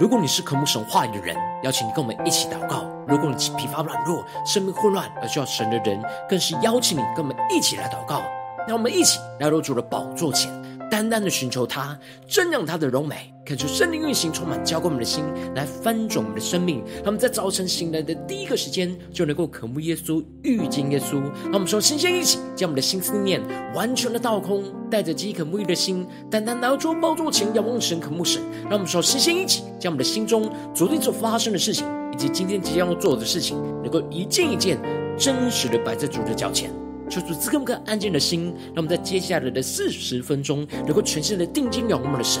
如果你是渴慕神话语的人，邀请你跟我们一起祷告；如果你疲乏软弱、生命混乱而需要神的人，更是邀请你跟我们一起来祷告。让我们一起来到主的宝座前，单单的寻求他，瞻仰他的荣美，恳求圣灵运行，充满浇灌我们的心，来翻转我们的生命。让我们在早晨醒来的第一个时间，就能够渴慕耶稣、遇见耶稣。让我们说，先先一起将我们的心思念完全的倒空，带着饥渴沐浴的心，单单来到主宝座前，仰望神、渴慕神。让我们说，先先一起将我们的心中昨天所发生的事情，以及今天即将要做的事情，能够一件一件真实的摆在主的脚前。求主赐给我们安静的心，让我们在接下来的四十分钟，能够全心的定睛仰望我们的神，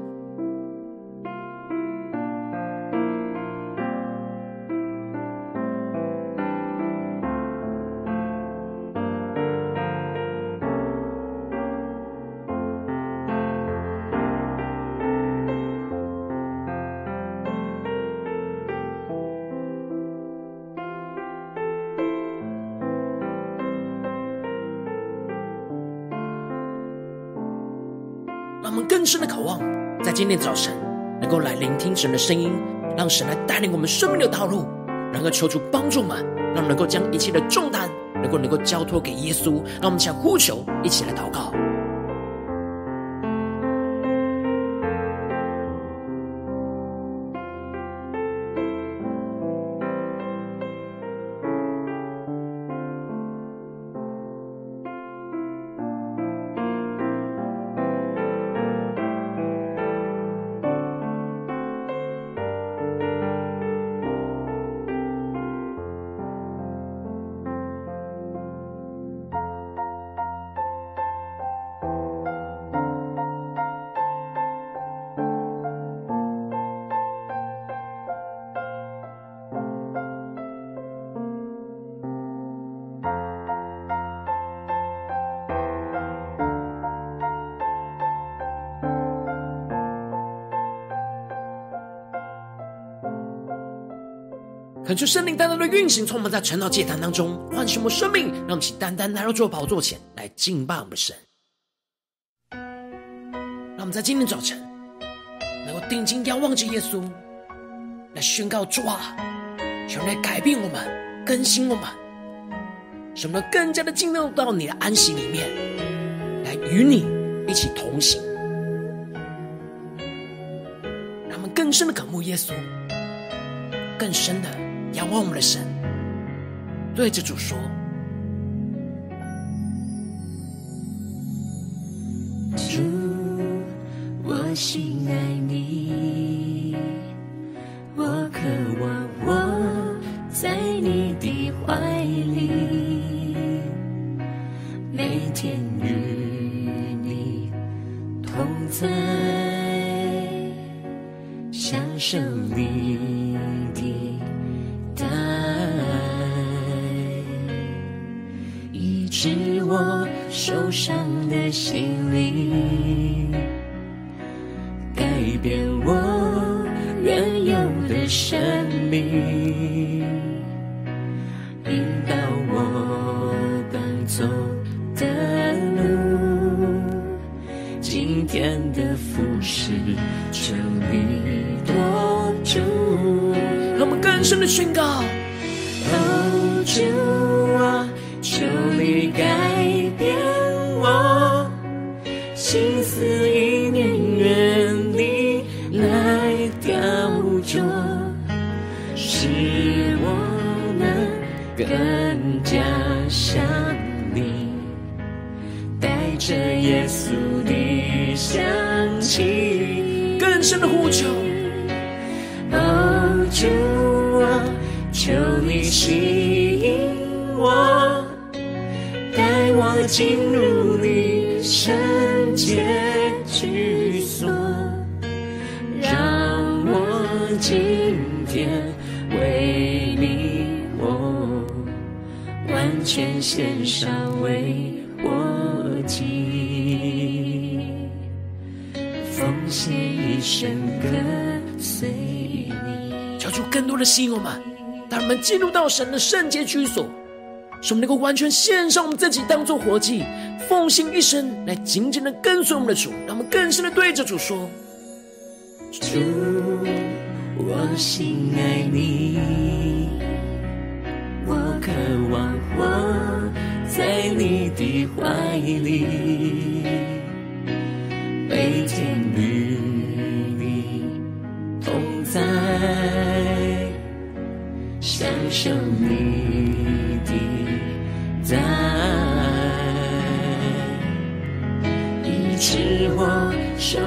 更深的渴望，在今天早晨能够来聆听神的声音，让神来带领我们生命的道路，然后求主帮助我们，让我们能够将一切的重担能够能够交托给耶稣。让我们想呼求，一起来祷告。恳求圣灵单单的运行，充满在晨祷祭坛当中，唤醒我们生命，让我们起单单来到主的宝座前来敬拜我们的神。让我们在今天早晨能够定睛仰望着耶稣，来宣告主啊，求来改变我们，更新我们，使我们更加的进入到你的安息里面，来与你一起同行。让我们更深的渴慕耶稣，更深的。仰望我们的神，对着主说：“主，我心天的服事，求你多主，让我们更深的宣告：哦，主啊。求你改进入你圣洁居所，让我今天为你我完全献上为我祭，奉献一生跟随你。求出更多的吸引我们，当我们进入到神的圣洁居所，使我们能够完全献上我们自己，当做活祭，奉献一生来紧紧的跟随我们的主。让我们更深的对着主说：主，我心爱你。我渴望活在你的怀里，每天与你同在，享受你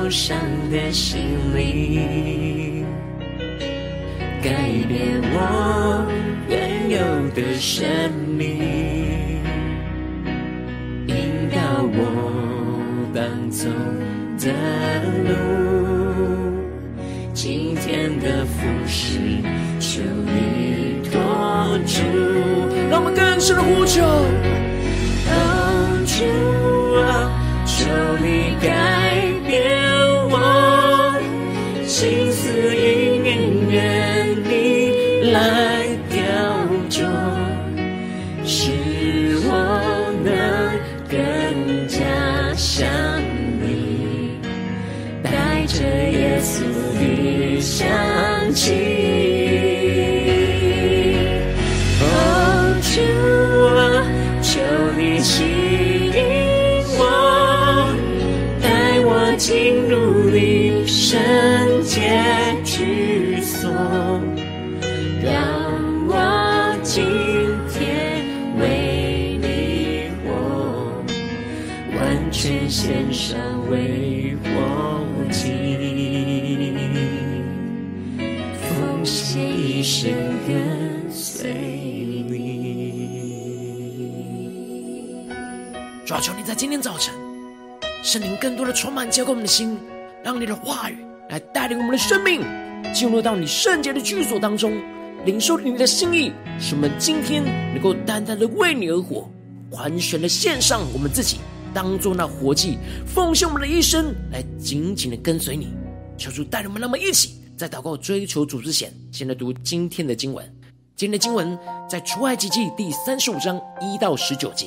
受伤的心灵，改变我。原有的生命，引导我当走的路。进入你圣洁居所，让我今天为你活，完全献上为活祭。一生跟随你。主啊，求你在今天早晨，圣灵更多的充满浇灌我们的心，让你的话语来带领我们的生命进入到你圣洁的居所当中，领受你的心意，使我们今天能够单单的为你而活，完全的献上我们自己，当做那活祭，奉献我们的一生来紧紧的跟随你。求主带领我们，那么一起。在祷告追求主之前，先来读今天的经文。今天的经文在出埃及记第三十五章一到十九节。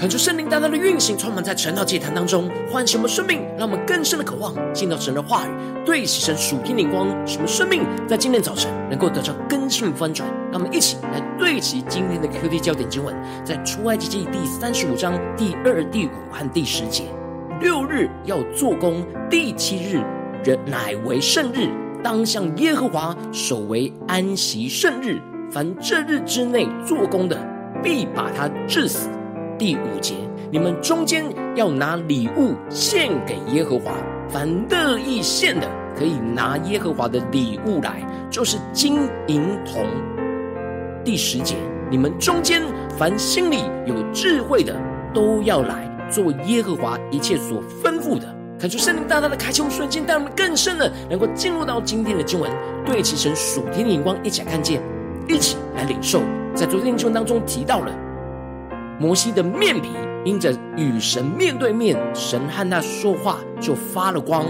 恳求圣灵大大的运行，充满在晨祷祭坛当中，唤醒我们生命，让我们更深的渴望进到神的话语，对齐神属天灵光，使我们生命在今天早晨能够得到更新翻转。让我们一起来对齐今天的 QD 焦点经文，在出埃及记第三十五章第二、第五和第十节：六日要做工，第七日人乃为圣日，当向耶和华守为安息圣日。凡这日之内做工的，必把他治死。第五节，你们中间要拿礼物献给耶和华，凡乐意献的，可以拿耶和华的礼物来，就是金银铜。第十节，你们中间凡心里有智慧的，都要来做耶和华一切所吩咐的。看出圣灵大大的开启，瞬间带我们更深的能够进入到今天的经文，对齐神属天的眼光，一起来看见，一起来领受。在昨天的经文当中提到了。摩西的面皮因着与神面对面，神和他说话就发了光，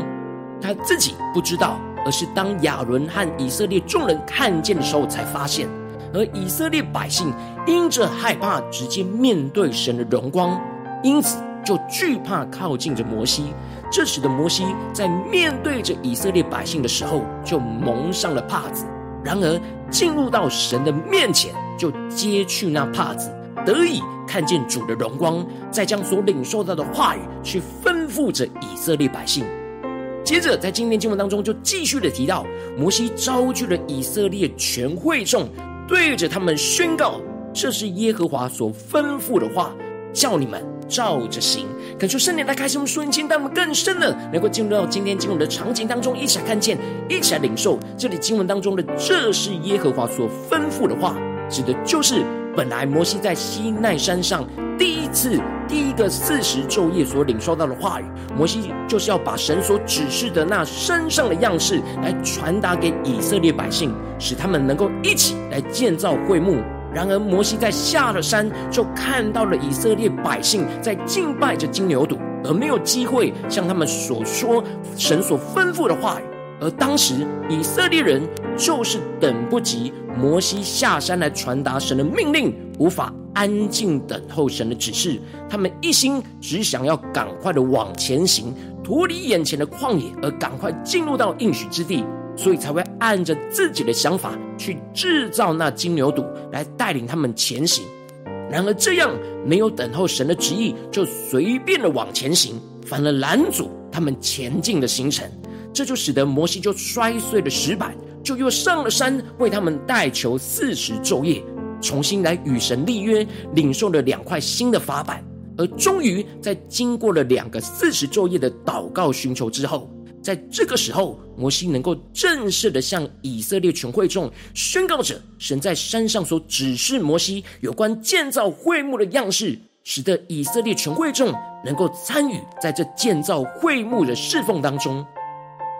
他自己不知道，而是当亚伦和以色列众人看见的时候才发现。而以色列百姓因着害怕直接面对神的荣光，因此就惧怕靠近着摩西。这使得摩西在面对着以色列百姓的时候，就蒙上了帕子。然而进入到神的面前，就揭去那帕子。得以看见主的荣光，再将所领受到的话语去吩咐着以色列百姓。接着，在今天经文当中，就继续的提到，摩西召聚了以色列全会众，对着他们宣告：“这是耶和华所吩咐的话，叫你们照着行。”恳求圣灵来开启我们瞬间，带我们更深的能够进入到今天经文的场景当中，一起来看见，一起来领受这里经文当中的“这是耶和华所吩咐的话”，指的就是。本来摩西在西奈山上第一次第一个四十昼夜所领受到的话语，摩西就是要把神所指示的那山上的样式来传达给以色列百姓，使他们能够一起来建造会幕。然而摩西在下了山，就看到了以色列百姓在敬拜着金牛犊，而没有机会向他们所说神所吩咐的话语。而当时以色列人就是等不及摩西下山来传达神的命令，无法安静等候神的指示，他们一心只想要赶快的往前行，脱离眼前的旷野，而赶快进入到应许之地，所以才会按着自己的想法去制造那金牛犊来带领他们前行。然而这样没有等候神的旨意，就随便的往前行，反而拦阻他们前进的行程。这就使得摩西就摔碎了石板，就又上了山，为他们代求四十昼夜，重新来与神立约，领受了两块新的法版。而终于在经过了两个四十昼夜的祷告寻求之后，在这个时候，摩西能够正式的向以色列全会众宣告着神在山上所指示摩西有关建造会幕的样式，使得以色列全会众能够参与在这建造会幕的侍奉当中。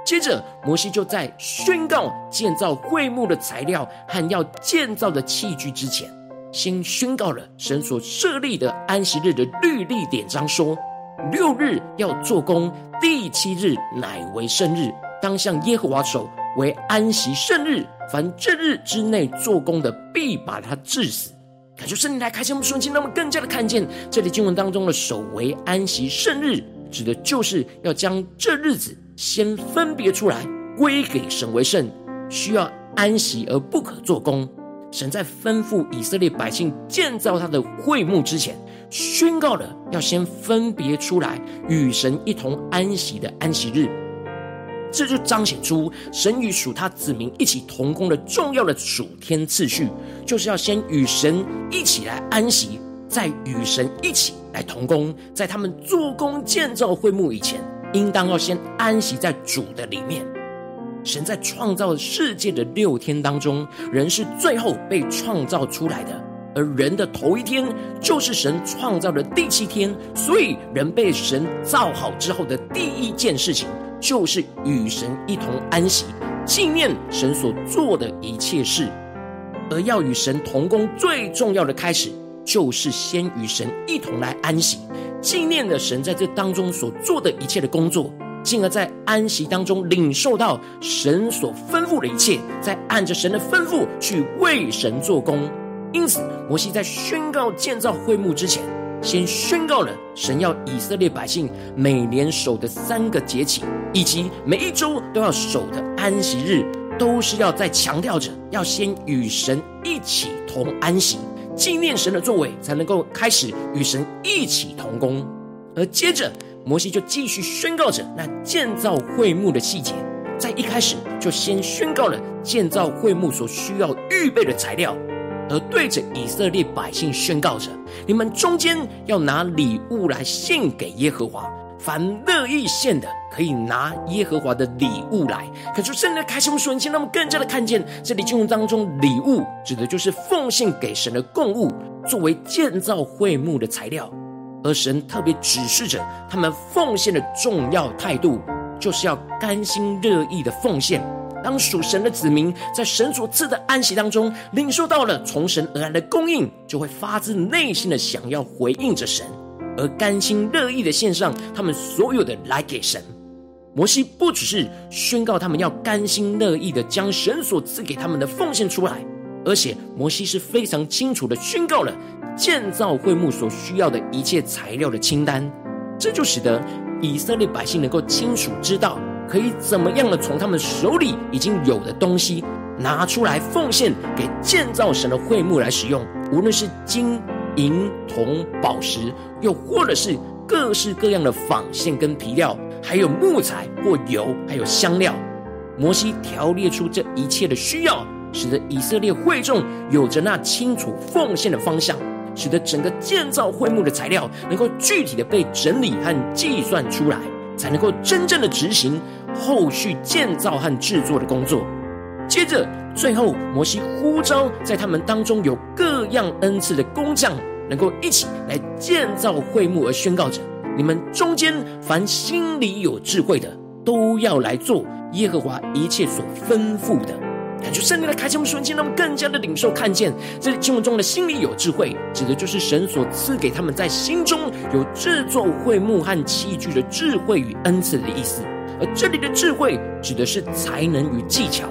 接着，摩西就在宣告建造会幕的材料和要建造的器具之前，先宣告了神所设立的安息日的律例典章，说：六日要做工，第七日乃为圣日，当向耶和华守为安息圣日。凡这日之内做工的，必把他治死。感谢圣灵来开启我们瞬间，让我们更加的看见这里经文当中的守为安息圣日，指的就是要将这日子。先分别出来，归给神为圣，需要安息而不可做工。神在吩咐以色列百姓建造他的会幕之前，宣告了要先分别出来，与神一同安息的安息日。这就彰显出神与属他子民一起同工的重要的属天次序，就是要先与神一起来安息，再与神一起来同工。在他们做工建造会幕以前，应当要先安息在主的里面。神在创造世界的六天当中，人是最后被创造出来的，而人的头一天就是神创造的第七天。所以，人被神造好之后的第一件事情，就是与神一同安息，纪念神所做的一切事。而要与神同工，最重要的开始，就是先与神一同来安息。纪念了神在这当中所做的一切的工作，进而在安息当中领受到神所吩咐的一切，再按着神的吩咐去为神做工。因此，摩西在宣告建造会幕之前，先宣告了神要以色列百姓每年守的三个节期，以及每一周都要守的安息日，都是要在强调着要先与神一起同安息，纪念神的作为，才能够开始与神一起同工。而接着，摩西就继续宣告着那建造会幕的细节，在一开始就先宣告了建造会幕所需要预备的材料，而对着以色列百姓宣告着：你们中间要拿礼物来献给耶和华，凡乐意献的，可以拿耶和华的礼物来。可是圣灵开启我们属灵心，让我们更加的看见这里经文当中礼物指的就是奉献给神的供物，作为建造会幕的材料。而神特别指示着他们奉献的重要态度，就是要甘心乐意的奉献。当属神的子民在神所赐的安息当中，领受到了从神而来的供应，就会发自内心的想要回应着神，而甘心乐意的献上他们所有的来给神。摩西不只是宣告他们要甘心乐意的将神所赐给他们的奉献出来，而且摩西是非常清楚的宣告了。建造会幕所需要的一切材料的清单，这就使得以色列百姓能够清楚知道，可以怎么样的从他们手里已经有的东西拿出来奉献给建造神的会幕来使用。无论是金银铜宝石，又或者是各式各样的纺线跟皮料，还有木材或油，还有香料，摩西条列出这一切的需要，使得以色列会众有着那清楚奉献的方向。使得整个建造会幕的材料能够具体的被整理和计算出来，才能够真正的执行后续建造和制作的工作。接着，最后摩西呼召在他们当中有各样恩赐的工匠，能够一起来建造会幕，而宣告着：你们中间凡心里有智慧的，都要来做耶和华一切所吩咐的。感觉圣灵的开启，我们瞬间，让我们更加的领受看见，这里经文中的心里有智慧，指的就是神所赐给他们在心中有制作会幕和器具的智慧与恩赐的意思。而这里的智慧，指的是才能与技巧。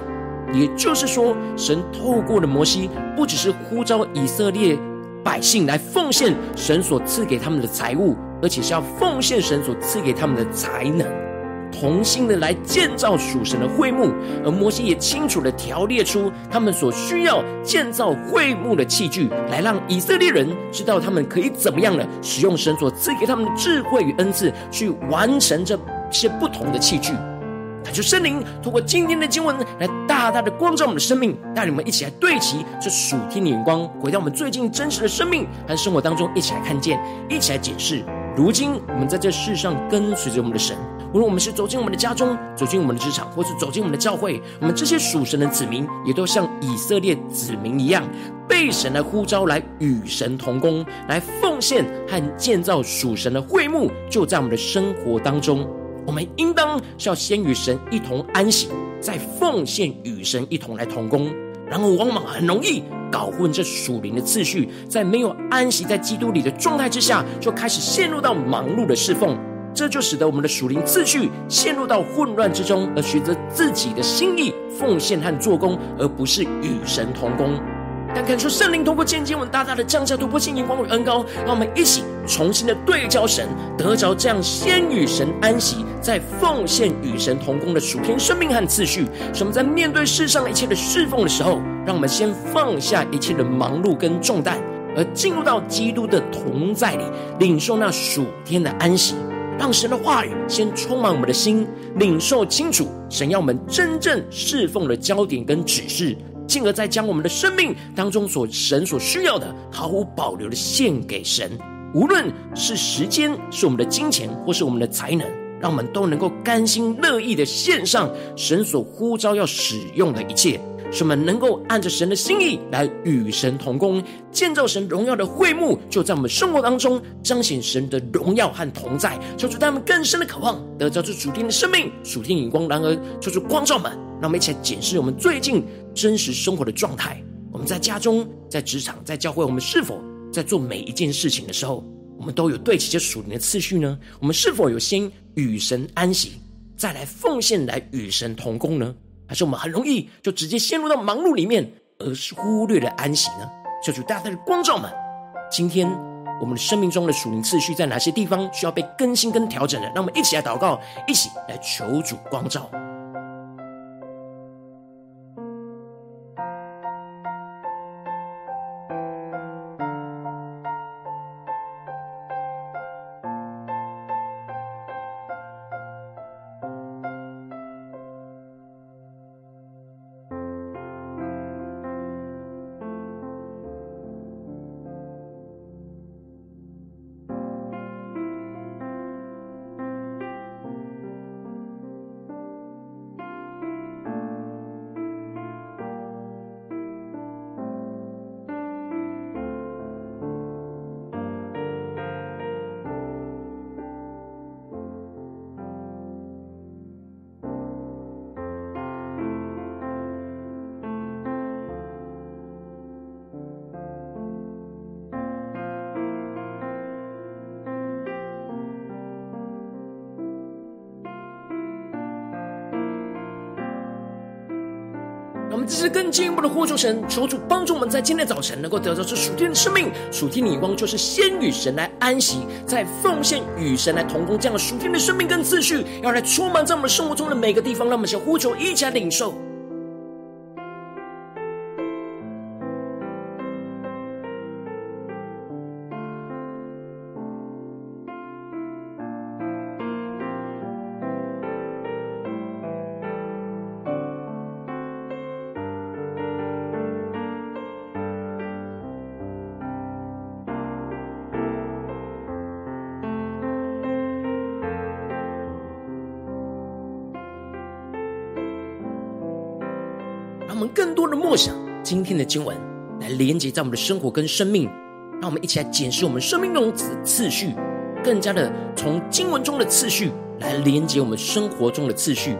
也就是说，神透过了摩西，不只是呼召以色列百姓来奉献神所赐给他们的财物，而且是要奉献神所赐给他们的才能。同心的来建造属神的会幕，而摩西也清楚的条列出他们所需要建造会幕的器具，来让以色列人知道他们可以怎么样的使用神所赐给他们的智慧与恩赐，去完成这些不同的器具。感谢圣灵通过今天的经文来大大的光照我们的生命，带领我们一起来对齐这属天的眼光，回到我们最近真实的生命和生活当中，一起来看见，一起来解释。如今我们在这世上跟随着我们的神。无论我们是走进我们的家中，走进我们的职场，或是走进我们的教会，我们这些属神的子民，也都像以色列子民一样，被神来呼召来与神同工，来奉献和建造属神的会幕，就在我们的生活当中。我们应当是要先与神一同安息，再奉献与神一同来同工。然后往往很容易搞混这属灵的次序，在没有安息在基督里的状态之下，就开始陷入到忙碌的侍奉。这就使得我们的属灵次序陷入到混乱之中，而选择自己的心意奉献和做工，而不是与神同工。但看出圣灵通过渐渐稳大大的降下突破性眼光与恩膏，让我们一起重新的对焦神，得着这样先与神安息，再奉献与神同工的属天生命和次序。使我们在面对世上一切的侍奉的时候，让我们先放下一切的忙碌跟重担，而进入到基督的同在里，领受那属天的安息。让神的话语先充满我们的心，领受清楚神要我们真正侍奉的焦点跟指示，进而再将我们的生命当中所神所需要的毫无保留的献给神。无论是时间，是我们的金钱，或是我们的才能，让我们都能够甘心乐意的献上神所呼召要使用的一切。使我们能够按着神的心意来与神同工，建造神荣耀的会幕，就在我们生活当中彰显神的荣耀和同在。求主带我们更深的渴望，得着这属天的生命、属天眼光。然而，求主光照们，让我们一起来检视我们最近真实生活的状态。我们在家中、在职场、在教会，我们是否在做每一件事情的时候，我们都有对齐这属灵的次序呢？我们是否有先与神安息，再来奉献来与神同工呢？还是我们很容易就直接陷入到忙碌里面，而是忽略了安息呢？求主大大的光照们，今天我们的生命中的属灵次序在哪些地方需要被更新跟调整的？让我们一起来祷告，一起来求主光照。这是更进一步的呼求神，求主帮助我们在今天早晨能够得到这属天的生命。属天的眼光就是先与神来安息，再奉献与神来同工这样的属天的生命跟次序，要来充满在我们生活中的每个地方。让我们先呼求，一起来领受。今天的经文，来连接在我们的生活跟生命。让我们一起来检视我们生命中的次序，更加的从经文中的次序来连接我们生活中的次序。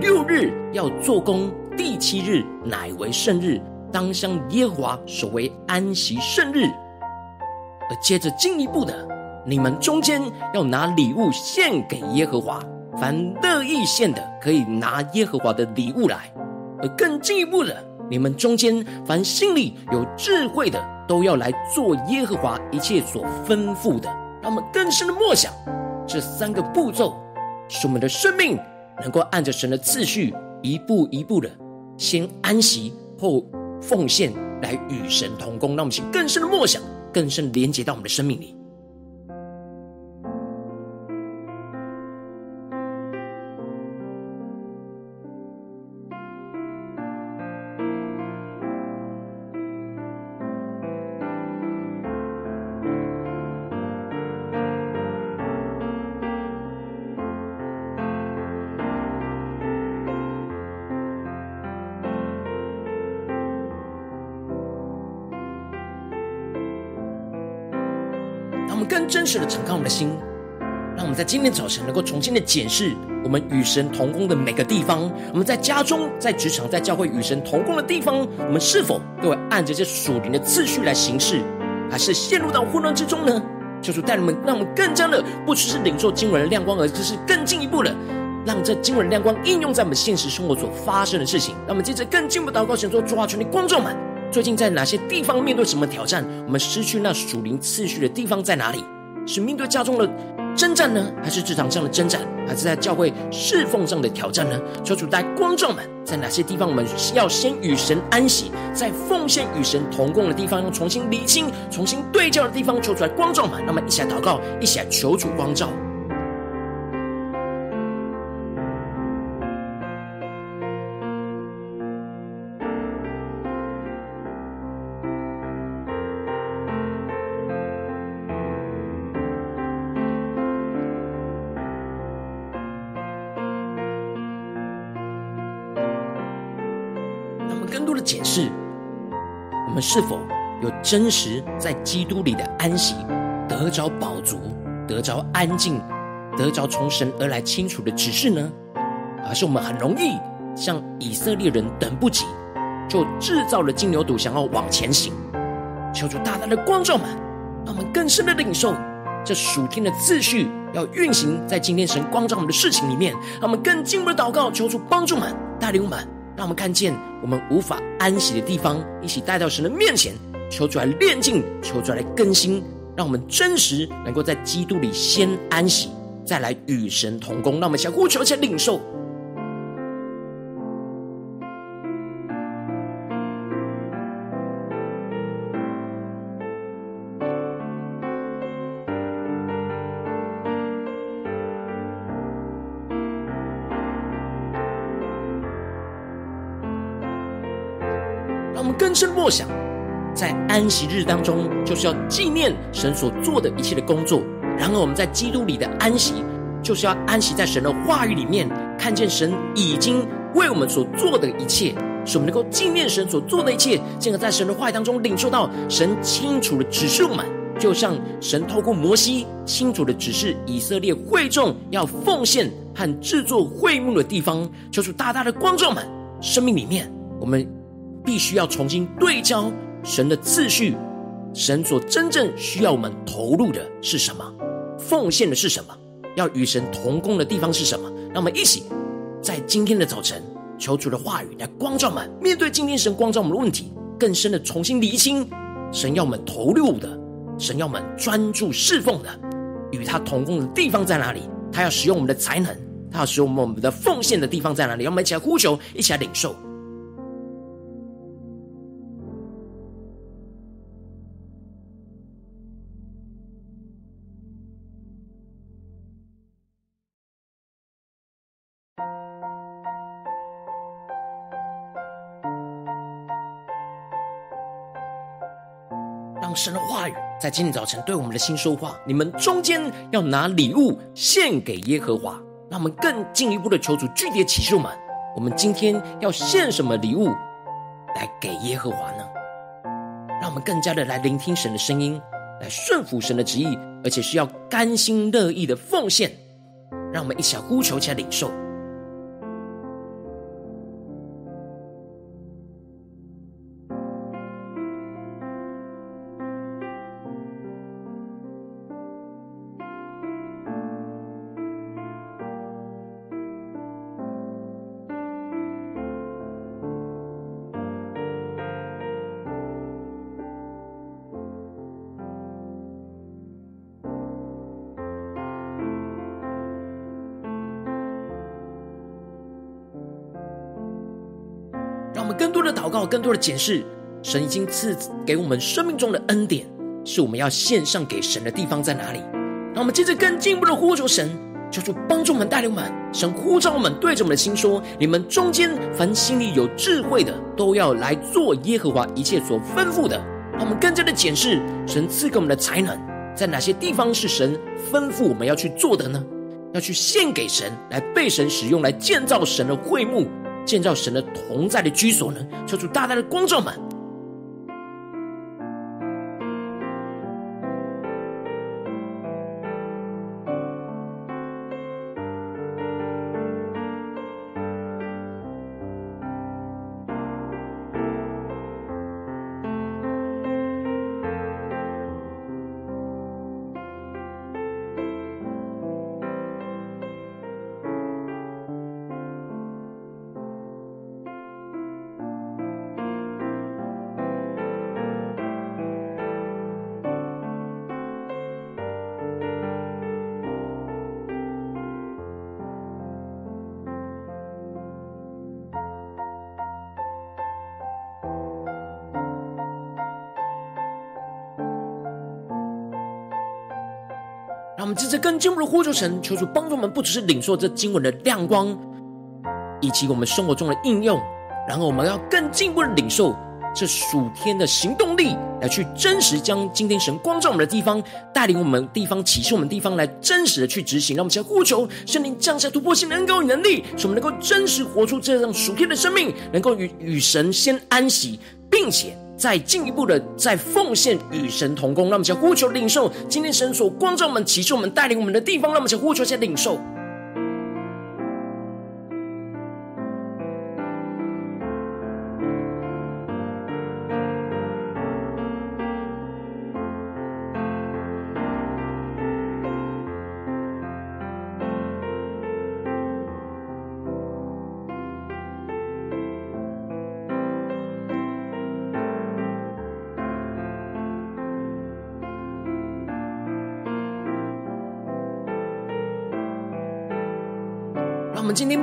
六日要做工，第七日乃为圣日，当向耶和华守为安息圣日。而接着进一步的，你们中间要拿礼物献给耶和华，凡乐意献的，可以拿耶和华的礼物来。而更进一步的，你们中间凡心里有智慧的，都要来做耶和华一切所吩咐的。让我们更深的默想这三个步骤，使我们的生命能够按着神的次序，一步一步的先安息后奉献，来与神同工。让我们请更深的默想，更深连接到我们的生命里。让我们更真实的敞开我们的心，让我们在今天早晨能够重新的检视我们与神同工的每个地方。我们在家中、在职场、在教会与神同工的地方，我们是否都会按着这属灵的次序来行事，还是陷入到混乱之中呢？求主带领我们，让我们更加的不只是领受经文的亮光，而只是更进一步的让这经文的亮光应用在我们现实生活所发生的事情。让我们接着更进一步祷告，神说：主啊，求你观众们。最近在哪些地方面对什么挑战？我们失去那属灵次序的地方在哪里？是面对家中的征战呢，还是职场上的征战，还是在教会侍奉上的挑战呢？求主带光照们，在哪些地方我们要先与神安息，在奉献与神同工的地方，要重新理清、重新对照的地方，求出来光照们。那么一起来祷告，一起来求主光照。们是否有真实在基督里的安息，得着饱足，得着安静，得着从神而来清楚的指示呢？还是我们很容易像以色列人等不及，就制造了金牛犊，想要往前行？求主大大的光照们，让我们更深的领受这属天的次序，要运行在今天神光照我们的事情里面。让我们更进一步的祷告，求主帮助们，带领我们。让我们看见我们无法安息的地方，一起带到神的面前，求主来炼净，求主来更新，让我们真实能够在基督里先安息，再来与神同工。让我们相呼求，先领受。更深默想。在安息日当中，就是要纪念神所做的一切的工作。然而，我们在基督里的安息，就是要安息在神的话语里面，看见神已经为我们所做的一切，使我们能够纪念神所做的一切，进而在神的话语当中领受到神清楚的指示我们，就像神透过摩西清楚的指示以色列会众要奉献和制作会幕的地方，求主大大的光照们生命里面，我们必须要重新对焦。神的次序，神所真正需要我们投入的是什么？奉献的是什么？要与神同工的地方是什么？让我们一起在今天的早晨，求主的话语来光照我们，面对今天神光照我们的问题，更深的重新厘清神要我们投入的，神要我们专注侍奉的，与他同工的地方在哪里？他要使用我们的才能，他要使用我们的奉献的地方在哪里？让我们一起来呼求，一起来领受。神的话语在今天早晨对我们的心说话，你们中间要拿礼物献给耶和华。让我们更进一步的求主具体启示我们，我们今天要献什么礼物来给耶和华呢？让我们更加的来聆听神的声音，来顺服神的旨意，而且是要甘心乐意的奉献。让我们一起来呼求，起来领受。更多的检视，神已经赐给我们生命中的恩典，是我们要献上给神的地方在哪里？让我们接着更进一步的呼求神，求主帮助我们带领我们。神呼召我们，对着我们的心说：你们中间凡心里有智慧的，都要来做耶和华一切所吩咐的。让我们更加的检视神赐给我们的才能，在哪些地方是神吩咐我们要去做的呢？要去献给神，来被神使用，来建造神的会幕。建造神的同在的居所呢？求主大大的光照门。们接着更进一步的呼求神，求主帮助我们，不只是领受这经文的亮光，以及我们生活中的应用，然后我们要更进一步的领受这属天的行动力，来去真实将今天神光照我们的地方，带领我们地方，启示我们地方，来真实的去执行。让我们先呼求圣灵降下突破性的恩膏与能力，使我们能够真实活出这样属天的生命，能够与与神先安息，并且。再进一步的，在奉献与神同工，让我们先呼求领受今天神所光照我们、启示我们、带领我们的地方，让我们先呼求、先领受。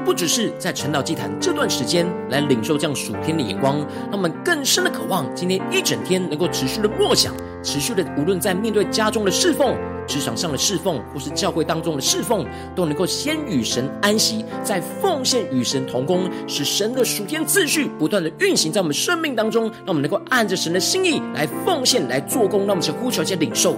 不只是在晨祷祭坛这段时间来领受这样属天的眼光，让我们更深的渴望今天一整天能够持续的默想，持续的无论在面对家中的侍奉、职场上的侍奉，或是教会当中的侍奉，都能够先与神安息，在奉献与神同工，使神的属天秩序不断的运行在我们生命当中，让我们能够按着神的心意来奉献、来做工，让我们去呼求、去领受。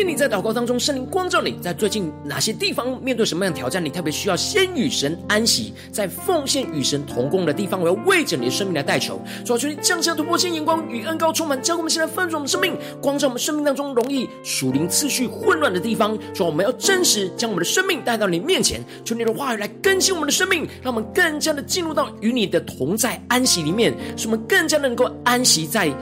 今天你在祷告当中，圣灵光照你，在最近哪些地方面对什么样的挑战？你特别需要先与神安息，在奉献与神同工的地方，我要为着你的生命来代求。主啊，求你降下突破性眼光与恩膏充满，教我们现在丰盛我们生命，光照我们生命当中容易属灵次序混乱的地方。主啊，我们要真实将我们的生命带到你面前，求你的话语来更新我们的生命，让我们更加的进入到与你的同在安息里面，使我们更加的能够安息在。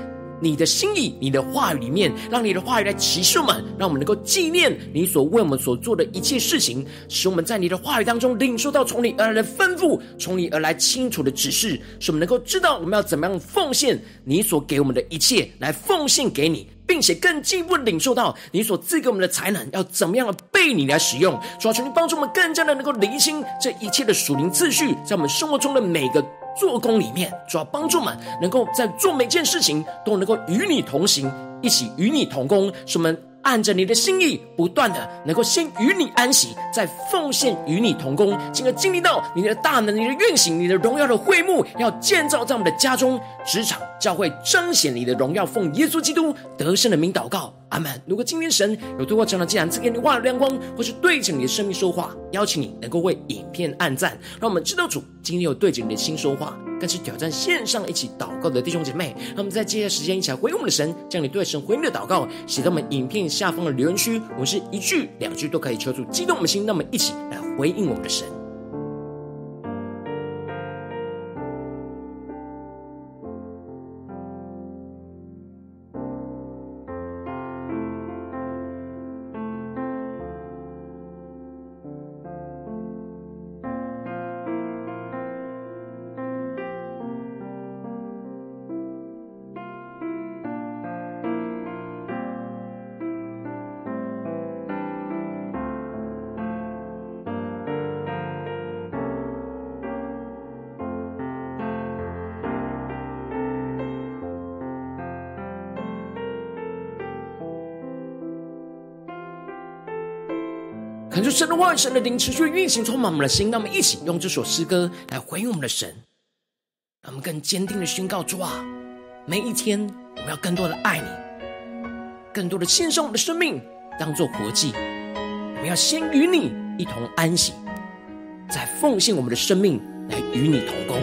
你的心意，你的话语里面，让你的话语来启示我们，让我们能够纪念你所为我们所做的一切事情，使我们在你的话语当中领受到从你而来的吩咐，从你而来清楚的指示，使我们能够知道我们要怎么样奉献你所给我们的一切，来奉献给你，并且更进一步领受到你所赐给我们的才能，要怎么样的被你来使用。主啊，求你帮助我们更加的能够厘清这一切的属灵秩序，在我们生活中的每个。做工里面，主要帮助们能够在做每件事情都能够与你同行，一起与你同工，使我们按着你的心意，不断的能够先与你安息，再奉献与你同工，进而经历到你的大能、你的运行、你的荣耀的会幕，要建造在我们的家中、职场、教会，彰显你的荣耀。奉耶稣基督得胜的名祷告。阿门。如果今天神有透过这样的祭坛赐给你话语亮光，或是对着你的生命说话，邀请你能够为影片按赞，让我们知道主今天有对着你的心说话，更是挑战线上一起祷告的弟兄姐妹。让我们在接下来时间一起来回应我们的神，将你对神回应的祷告写在我们影片下方的留言区。我们是一句两句都可以求助激动我们的心，那么一起来回应我们的神。万神的，灵持续运行，充满我们的心。让我们一起用这首诗歌来回应我们的神，让我们更坚定的宣告：主啊，每一天我们要更多的爱你，更多的献上我们的生命当做活祭。我们要先与你一同安息，再奉献我们的生命来与你同工。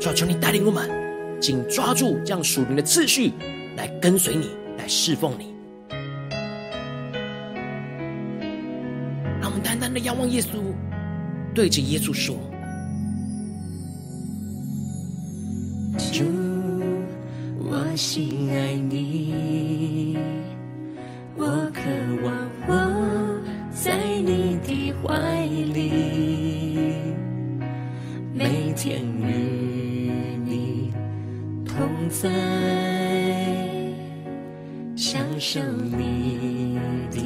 主求你带领我们，紧抓住这样属灵的次序，来跟随你，来侍奉你。的仰望耶稣，对着耶稣说：“主，我心爱你，我渴望我在你的怀里，每天与你同在，享受你的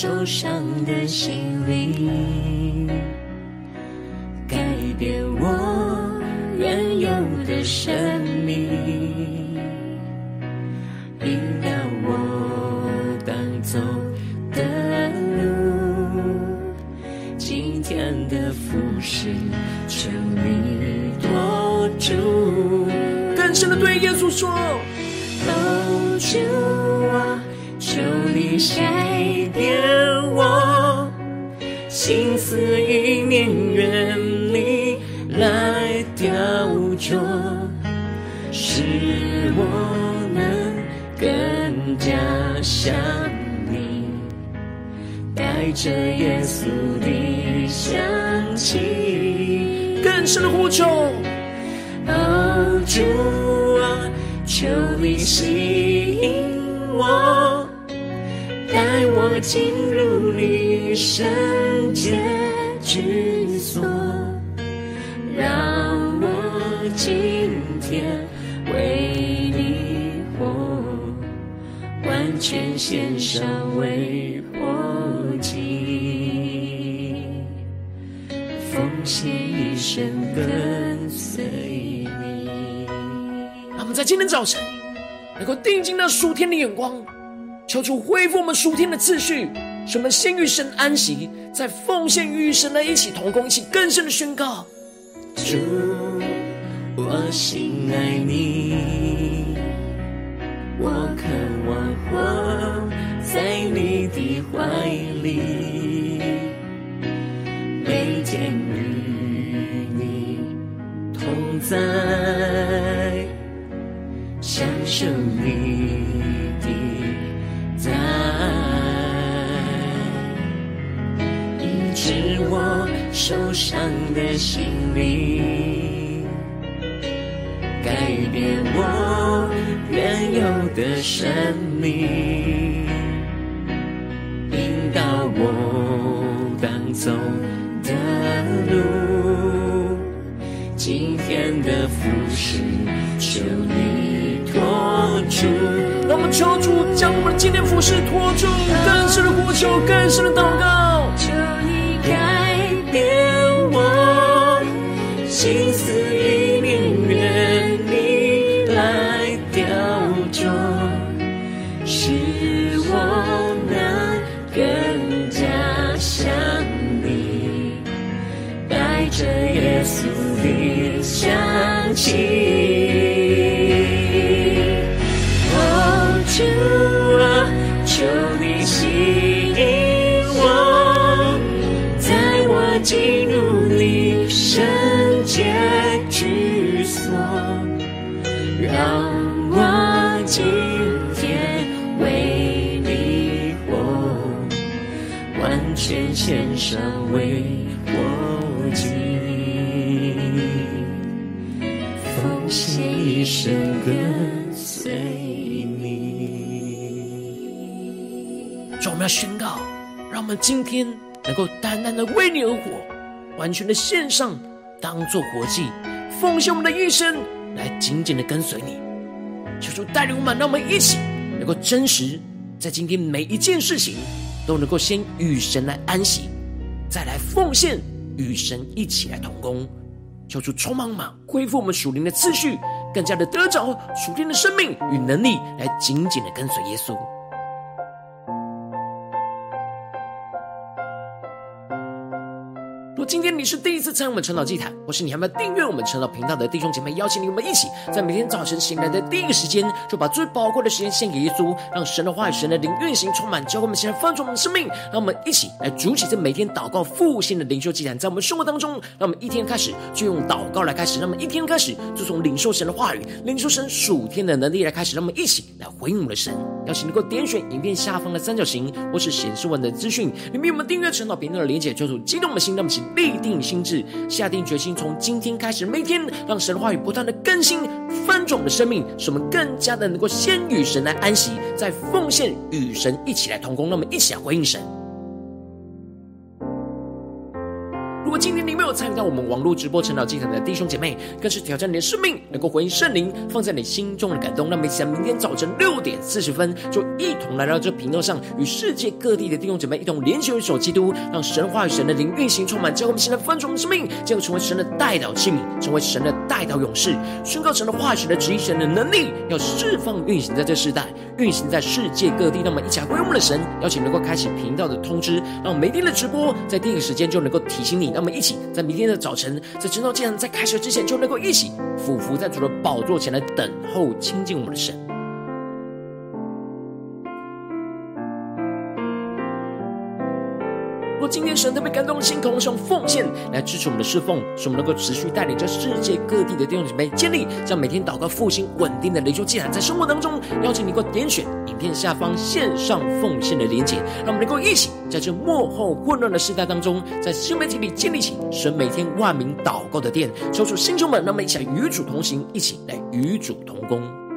受伤的心灵，改变我原有的生命，引导我当走的路。今天的服事，求你多主。更深的对耶稣说：“哦，主啊，求你改变我心思意念，愿你来雕琢，使我能更加像你，带着耶稣的香气。”更深的呼求。哦，主啊，求你吸引我，带我进入你圣洁之所，让我今天为你活，完全献上为我祭，奉献一生跟随你。让我们在今天早晨能够定睛那属天的眼光，求主恢复我们属天的次序，使我们先与神安息，在奉献与神来一起同工，一起更深的宣告。主，我心爱你，我渴望活在你的怀里，每天与你同在，享受你受伤的心灵，改变我原有的生命，引导我当走的路。今天的服事，求你托住。让我们求主将我们的今天服事托住，更深的呼求，更深的祷告。让我今天为你活，完全献上为活祭，奉献一生跟随你。主，我们要宣告，让我们今天能够单单的为你而活，完全的献上，当做活祭，奉献我们的一生，来紧紧的跟随你。求主带领我们，让我们一起能够真实，在今天每一件事情都能够先与神来安息，再来奉献，与神一起来同工。求主充满满，恢复我们属灵的次序，更加的得着属天的生命与能力，来紧紧的跟随耶稣。今天你是第一次参与我们晨祷祭坛，或是你还没有订阅我们晨祷频道的弟兄姐妹，邀请你我们一起，在每天早晨醒来的第一个时间，就把最宝贵的时间献给耶稣，让神的话语、神的灵运行充满，教会我们现在翻转我们的生命。让我们一起来筑起这每天祷告复兴的灵修祭坛，在我们生活当中，让我们一天开始就用祷告来开始，让我们一天开始就从领受神的话语、领受神属天的能力来开始，让我们一起来回应我们的神。邀请能够点选影片下方的三角形，或是显示文的资讯，里面有我们订阅晨祷频道的连结，就是激动我们的心，让我们立定心智，下定决心，从今天开始，每天让神的话语不断的更新翻转我们的生命，使我们更加的能够先与神来安息，再奉献与神一起来同工，让我们一起来回应神。参与到我们网络直播晨祷祭坛的弟兄姐妹，更是挑战你的生命，能够回应圣灵放在你心中的感动。那么，在明天早晨六点四十分，就一同来到这频道上，与世界各地的弟兄姐妹一同联结、一手基督，让神。话与神的灵运行充满，教会我们现在翻转我们的生命，进而成为神的代祷器皿，成为神的代祷勇士，宣告神的话语、神。的旨意、神的能力，要释放运行在这世代，运行在世界各地。那么，一起来回应我们的神，邀请能够开启频道的通知，让每天的直播在第一个时间就能够提醒你。那么，一起在明天的早晨，在晨祷竟然在开始之前，就能够一起俯伏在主的宝座前来等候亲近我们的神。若今天神特别感动的心，同时用奉献来支持我们的侍奉，使我们能够持续带领着世界各地的弟兄姐妹建立这样每天祷告复兴稳定的灵修祭坛，在生活当中，邀请你能够点选影片下方线上奉献的连结，让我们能够一起在这幕后混乱的时代当中，在新媒体里建立起神每天万名祷告的殿，抽出弟兄们，让我们一起来与主同行，一起来与主同工。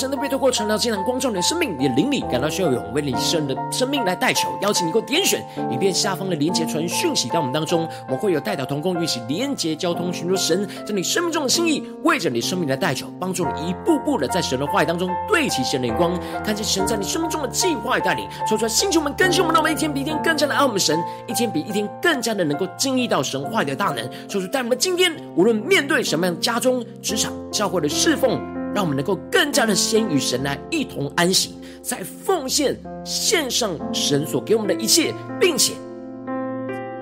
神的被透过晨祷祭坛光照你的生命，你的灵里感到需要有为你生的生命来代求，邀请你给我点选影片下方的连结传讯息到我们当中，我们会有代表同工，一起连结交通，寻求神在你生命中的心意，为着你生命来代求，帮助你一步步的在神的话语当中对齐神的光，看见神在你生命中的计划与带领，说出来星球们更新我们，让我们一天比一天更加的爱我们神，一天比一天更加的能够经历到神话语的大能，说出带我们今天无论面对什么样家中、职场、教会的侍奉。让我们能够更加的先与神来一同安息，在奉献献上神所给我们的一切，并且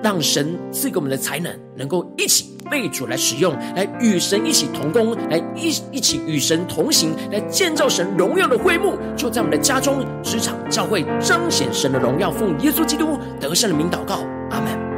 让神赐给我们的才能，能够一起被主来使用，来与神一起同工，来一一起与神同行，来建造神荣耀的会幕，就在我们的家中、职场、教会彰显神的荣耀，奉耶稣基督得胜的名祷告。阿门